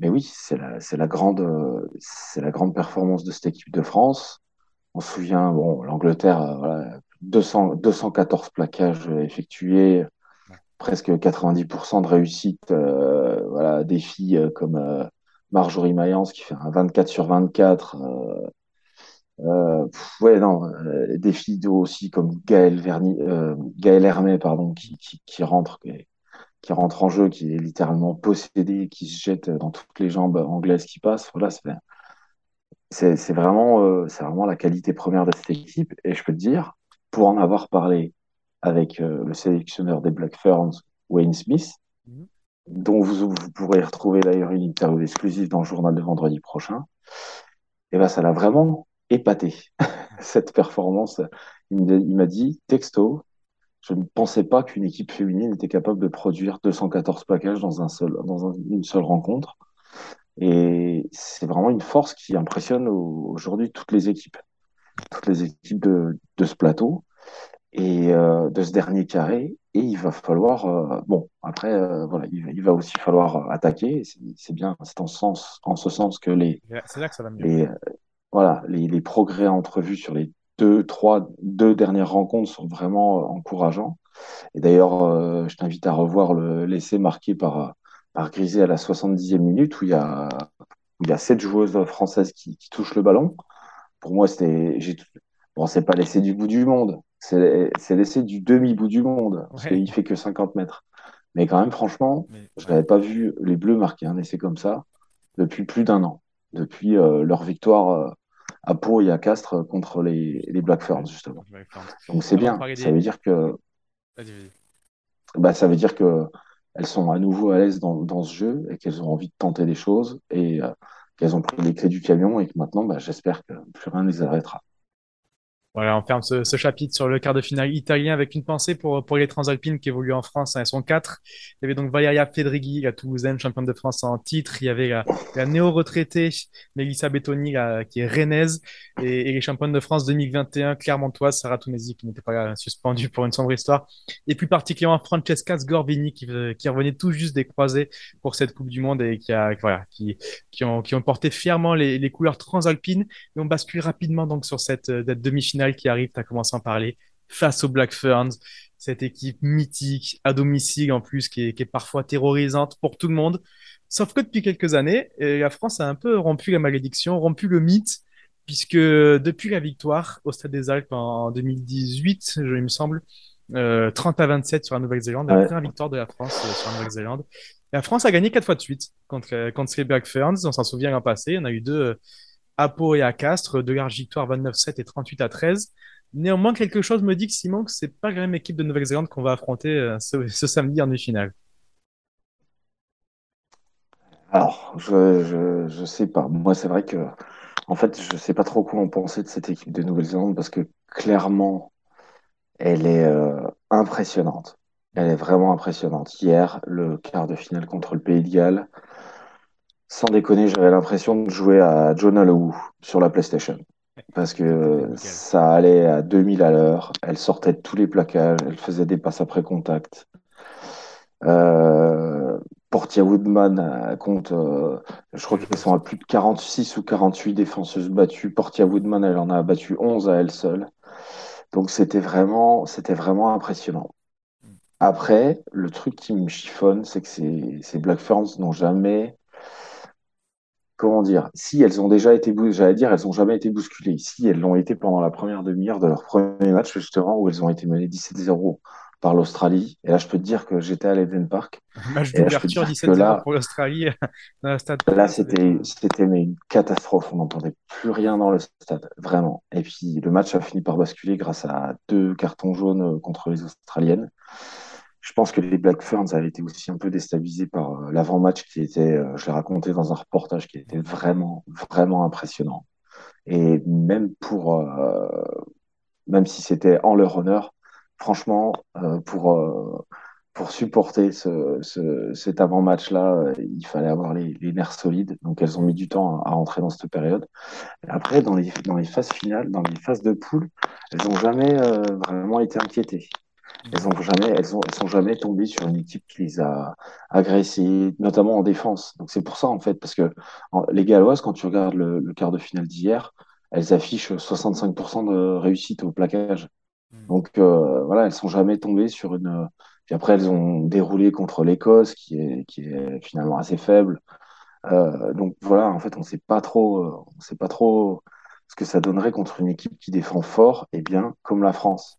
Speaker 5: mais oui, c'est la, la, grande, la grande performance de cette équipe de France. On se souvient, bon, l'Angleterre, voilà, 200, 214 plaquages effectués, presque 90% de réussite. Euh, voilà, des filles euh, comme euh, Marjorie Mayence qui fait un 24 sur 24. Euh, ouais, non, des filles aussi comme Gaël Verni, Gaël Hermé, pardon, qui, qui, qui rentre, qui, rentre en jeu, qui est littéralement possédé, qui se jette dans toutes les jambes anglaises qui passent. Voilà, c'est, c'est vraiment, c'est vraiment la qualité première de cette équipe. Et je peux te dire, pour en avoir parlé avec euh, le sélectionneur des Black Ferns, Wayne Smith, mhm. dont vous, pourrez retrouver d'ailleurs une interview exclusive dans le journal de vendredi prochain. Et ben, ça l'a vraiment épaté, cette performance. Il m'a dit, texto, je ne pensais pas qu'une équipe féminine était capable de produire 214 plaquages dans, un seul, dans une seule rencontre. Et c'est vraiment une force qui impressionne aujourd'hui toutes les équipes, toutes les équipes de, de ce plateau et euh, de ce dernier carré. Et il va falloir, euh, bon, après, euh, voilà, il, va aussi falloir attaquer. C'est bien, c'est en, sens, en ce sens que les,
Speaker 2: là que ça va mieux.
Speaker 5: les, voilà, les, les, progrès entrevus sur les deux, trois, deux dernières rencontres sont vraiment encourageants. Et d'ailleurs, je t'invite à revoir l'essai marqué par, par Grisé à la 70e minute où il y a, où il y a sept joueuses françaises qui, qui touchent le ballon. Pour moi, c'était, bon, c'est pas l'essai du bout du monde, c'est l'essai du demi-bout du monde, parce qu'il fait que 50 mètres. Mais quand même, franchement, je n'avais pas vu les Bleus marquer un essai comme ça depuis plus d'un an, depuis euh, leur victoire euh, à Pau et à Castres contre les, les Black Ferns, justement. Donc c'est bien, ça veut dire que... Bah, ça veut dire que elles sont à nouveau à l'aise dans, dans, ce jeu et qu'elles ont envie de tenter des choses et euh, qu'elles ont pris les clés du camion et que maintenant, bah, j'espère que plus rien ne les arrêtera.
Speaker 2: Voilà, on ferme ce, chapitre sur le quart de finale italien avec une pensée pour, pour les Transalpines qui évoluent en France. Hein, elles sont quatre. Il y avait donc Valeria Fedrighi, la Toulousaine, championne de France en titre. Il y avait la, néo-retraitée Mélissa Bettoni, qui est rennaise. Et, les championnes de France 2021, Clermontoise, Sarah Tounesi, qui n'était pas suspendue pour une sombre histoire. Et plus particulièrement Francesca Sgorbini, qui, qui revenait tout juste des croisés pour cette Coupe du Monde et qui, a, qui, ont, qui ont porté fièrement les, couleurs transalpines. Et on bascule rapidement donc sur cette, cette demi-finale qui arrive, tu as commencé à en parler, face aux Black Ferns, cette équipe mythique, à domicile en plus, qui est, parfois terrorisante pour tout le monde. Sauf que depuis quelques années, euh, la France a un peu rompu la malédiction, rompu le mythe, puisque depuis la victoire au Stade des Alpes en 2018, je, il me semble, 30 euh, à 27 sur la Nouvelle-Zélande, la première victoire de la France euh, sur la Nouvelle-Zélande. La France a gagné quatre fois de suite contre, contre les Black Ferns. On s'en souvient l'an passé. On a eu deux, à Pau et à Castres, deux larges victoires 29-7 et 38 à 13. Néanmoins, quelque chose me dit que Simon, que c'est pas la même équipe de Nouvelle-Zélande qu'on va affronter euh, ce, samedi en demi-finale.
Speaker 5: Alors, je, je, sais pas. Moi, c'est vrai que, en fait, je sais pas trop quoi en penser de cette équipe de Nouvelle-Zélande parce que clairement, elle est euh, impressionnante. Elle est vraiment impressionnante. Hier, le quart de finale contre le Pays de Galles, sans déconner, j'avais l'impression de jouer à Jonah Lowe sur la PlayStation. Parce que ça allait à 2000 à l'heure, elle sortait de tous les plaquages, elle faisait des passes après contact. Euh, Portia Woodman euh, compte, euh, je crois qu'ils sont à plus de 46 ou 48 défenseuses battues. Portia Woodman, elle en a battu 11 à elle seule. Donc c'était vraiment, c'était vraiment impressionnant. Après, le truc qui me chiffonne, c'est que ces, ces Black Ferns n'ont jamais comment dire, si elles ont déjà été, j'allais dire, elles n'ont jamais été bousculées. Si elles l'ont été pendant la première demi-heure de leur premier match, justement, où elles ont été menées 17-0 par l'Australie. Et là, je peux te dire que j'étais à l'Eden Park.
Speaker 2: Match d'ouverture 17-0 pour l'Australie dans le stade.
Speaker 5: Là, c'était, c'était une catastrophe. On n'entendait plus rien dans le stade, vraiment. Et puis, le match a fini par basculer grâce à deux cartons jaunes contre les Australiennes. Je pense que les Black Ferns avaient été aussi un peu déstabilisés par euh, l'avant-match qui était, euh, je l'ai raconté dans un reportage, qui était vraiment, vraiment impressionnant. Et même pour, euh, même si c'était en leur honneur, franchement, pour, pour supporter ce, ce, cet avant-match-là, il fallait avoir les, les, nerfs solides. Donc, elles ont mis du temps à, à rentrer dans cette période. Après, dans les, dans les phases finales, dans les phases de poule, elles n'ont jamais vraiment été inquiétées. Elles ont jamais, elles ont, elles sont jamais tombées sur une équipe qui les a agressées, notamment en défense. Donc c'est pour ça en fait, parce que les Galloises, quand tu regardes le, quart de finale d'hier, elles affichent 65% de réussite au plaquage. Hmm. Donc euh, voilà, elles sont jamais tombées sur une. Puis après, elles ont déroulé contre l'Écosse, qui est, qui est finalement assez faible. Euh, donc voilà, en fait, on sait pas trop, on sait pas trop ce que ça donnerait contre une équipe qui défend fort et bien comme la France.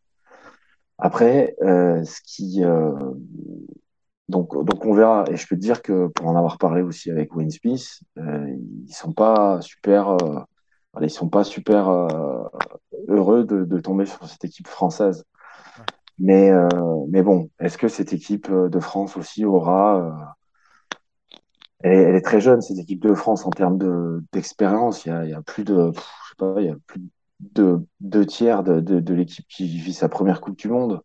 Speaker 5: Après, euh, ce qui euh, donc donc on verra et je peux te dire que pour en avoir parlé aussi avec Wayne Smith, euh, ils sont pas super euh, ils sont pas super heureux de, tomber sur cette équipe française. Mais mais bon, est-ce que cette équipe de France aussi aura elle est, très jeune cette équipe de France en termes de d'expérience. Il il y a plus de je sais pas, il y a plus de deux, tiers de, l'équipe qui vit sa première Coupe du Monde.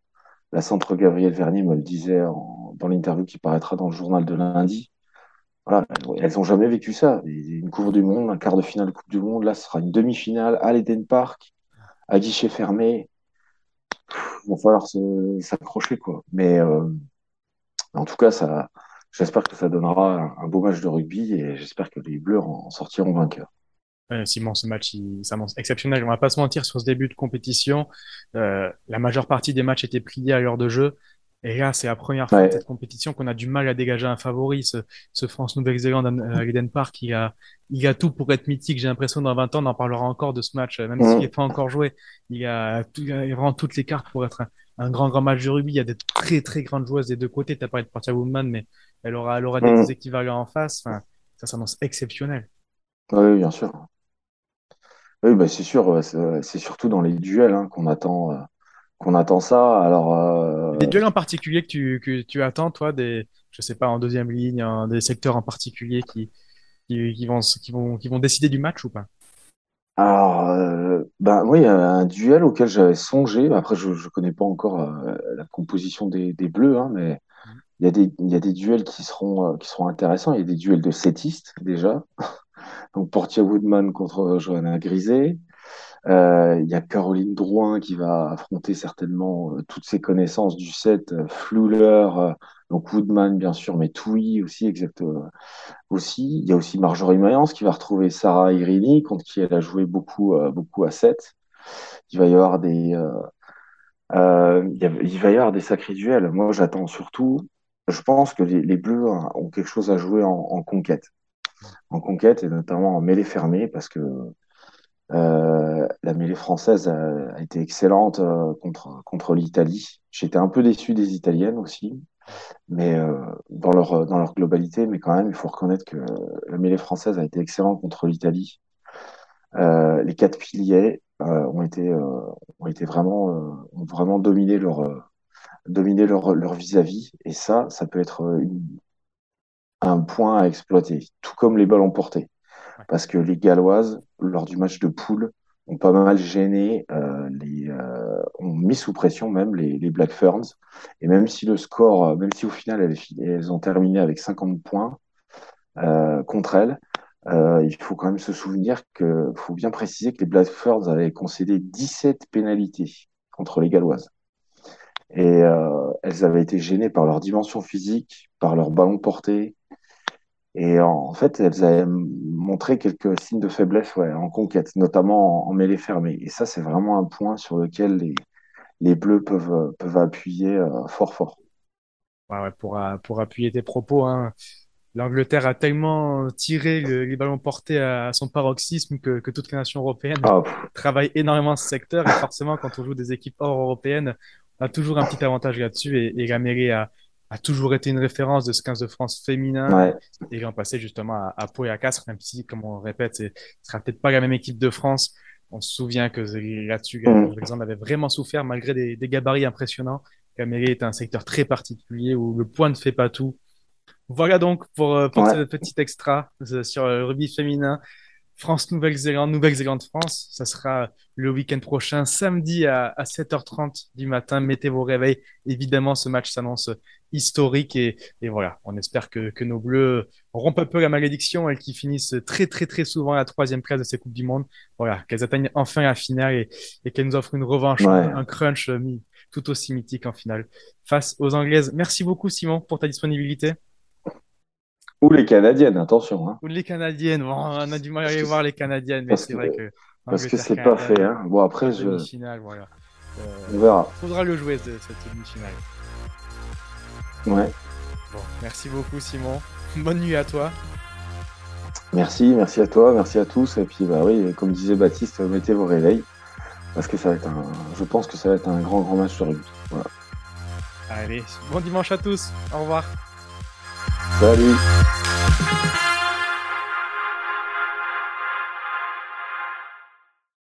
Speaker 5: La centre Gabriel Vernier me le disait dans l'interview qui paraîtra dans le journal de lundi. Elles n'ont jamais vécu ça. Une Coupe du Monde, un quart de finale Coupe du Monde, là, ce sera une demi-finale à l'Eden Park, à guichet fermé. Il va falloir s'accrocher, quoi. Mais euh, en tout cas, j'espère que ça donnera un, un, beau match de rugby et j'espère que les Bleus en sortiront vainqueurs.
Speaker 2: Simon, ce match, il s'annonce exceptionnel. On va pas se mentir sur ce début de compétition. Euh, la majeure partie des matchs étaient pliés à l'heure de jeu. Et là, c'est la première fois de cette compétition qu'on a du mal à dégager un favori. Ce, ce France-Nouvelle-Zélande à Eden Park, il a, il a tout pour être mythique. J'ai l'impression dans 20 ans, on en parlera encore de ce match, même s'il n'est pas encore joué. Il a, tout, il a vraiment toutes les cartes pour être un, grand, grand match de rugby. Il y a des très, très grandes joueuses des deux côtés. Tu as parlé de Portia Woodman, mais elle aura, elle aura des équivalents en face. Enfin, ça s'annonce exceptionnel.
Speaker 5: Oui, bien sûr. Oui, bah, c'est sûr, c'est surtout dans les duels hein, qu'on attend, euh, qu'on attend ça. Alors, euh,
Speaker 2: Des duels en particulier que tu, que tu attends, toi, des, je sais pas, en deuxième ligne, des secteurs en particulier qui, qui, qui vont, qui vont, qui vont décider du match ou pas?
Speaker 5: Alors, euh, ben, oui, un duel auquel j'avais songé. Après, je ne connais pas encore euh, la composition des, des Bleus, hein, mais il y a des, y a des duels qui seront, euh, qui seront intéressants. Il y a des duels de settistes, déjà. Donc, Portia Woodman contre Johanna Grisé. Euh, il y a Caroline Drouin qui va affronter certainement euh, toutes ses connaissances du set, euh, euh, donc Woodman bien sûr, mais Tui aussi exactement. Aussi, il y a aussi Marjorie Mayence qui va retrouver Sarah Irini contre qui elle a joué beaucoup, beaucoup à 7. Il va y avoir des, il, va y avoir des sacrés duels. Moi, j'attends surtout. Je pense que les, Bleus hein, ont quelque chose à jouer en conquête, en conquête et notamment en mêlée fermée parce que euh, la mêlée française a, été excellente euh, contre, contre l'Italie. J'étais un peu déçu des Italiennes aussi, mais euh, dans, leur, dans leur globalité, mais quand même, il faut reconnaître que la mêlée française a été excellente contre l'Italie. les quatre piliers ont été, ont été vraiment, ont vraiment dominé leur vis-à-vis. Et ça, ça peut être une, un point à exploiter, tout comme les ballons portés parce que les Galloises, lors du match de poule, ont pas mal gêné, euh, les, euh, ont mis sous pression même les, les, Black Ferns. Et même si le score, euh, même si au final elles, elles ont terminé avec 50 points euh, contre elles, euh, il faut quand même se souvenir que faut bien préciser que les Black Ferns avaient concédé 17 pénalités contre les Galloises. Et euh, elles avaient été gênées par leur dimension physique, par leur ballon porté, et en fait, elles avaient montré quelques signes de faiblesse ouais, en conquête, notamment en, en mêlée fermée. Et ça, c'est vraiment un point sur lequel les, les Bleus peuvent, peuvent appuyer euh, fort, fort.
Speaker 2: Ouais, ouais, pour, euh, pour appuyer tes propos, hein, l'Angleterre a tellement tiré le, les ballons portés à, son paroxysme que, que toutes les nations européennes oh. travaillent énormément ce secteur. Et forcément, quand on joue des équipes hors européennes, on a toujours un petit avantage là-dessus. Et, et la mêlée a, a toujours été une référence de ce 15 de France féminin. Ouais. Et j'en passais justement à, à Pau et à Castres, même si, comme on répète, ce sera peut-être pas la même équipe de France. On se souvient que là-dessus, mmh. exemple, avait vraiment souffert malgré des, des gabarits impressionnants. Caméré est un secteur très particulier où le poids ne fait pas tout. Voilà donc pour, euh, pour ouais. ce petit extra euh, sur le rugby féminin. France-Nouvelle-Zélande, Nouvelle-Zélande-France. Ça sera le week-end prochain, samedi à, à, 7h30 du matin. Mettez vos réveils. Évidemment, ce match s'annonce historique et, et, voilà, on espère que, que, nos Bleus rompent un peu la malédiction, elles qui finissent très très très souvent à la troisième place de ces Coupes du Monde. Voilà, qu'elles atteignent enfin la finale et, et qu'elles nous offrent une revanche, ouais. un crunch tout aussi mythique en finale face aux Anglaises. Merci beaucoup Simon pour ta disponibilité.
Speaker 5: Ou les Canadiennes, attention. Hein.
Speaker 2: Ou les Canadiennes. Bon, on a du mal à aller voir les Canadiennes, mais c'est vrai que.
Speaker 5: Parce que c'est pas fait. Hein. Bon, après, je.
Speaker 2: Finale, voilà.
Speaker 5: Euh, on verra.
Speaker 2: Faudra le jouer, cette demi-finale.
Speaker 5: Ouais.
Speaker 2: Bon, merci beaucoup, Simon. Bonne nuit à toi.
Speaker 5: Merci, merci à toi, merci à tous. Et puis, bah oui, comme disait Baptiste, mettez vos réveils. Parce que ça va être un. Je pense que ça va être un grand, grand match sur rugby. Voilà.
Speaker 2: Allez, bon dimanche à tous. Au revoir.
Speaker 5: Salut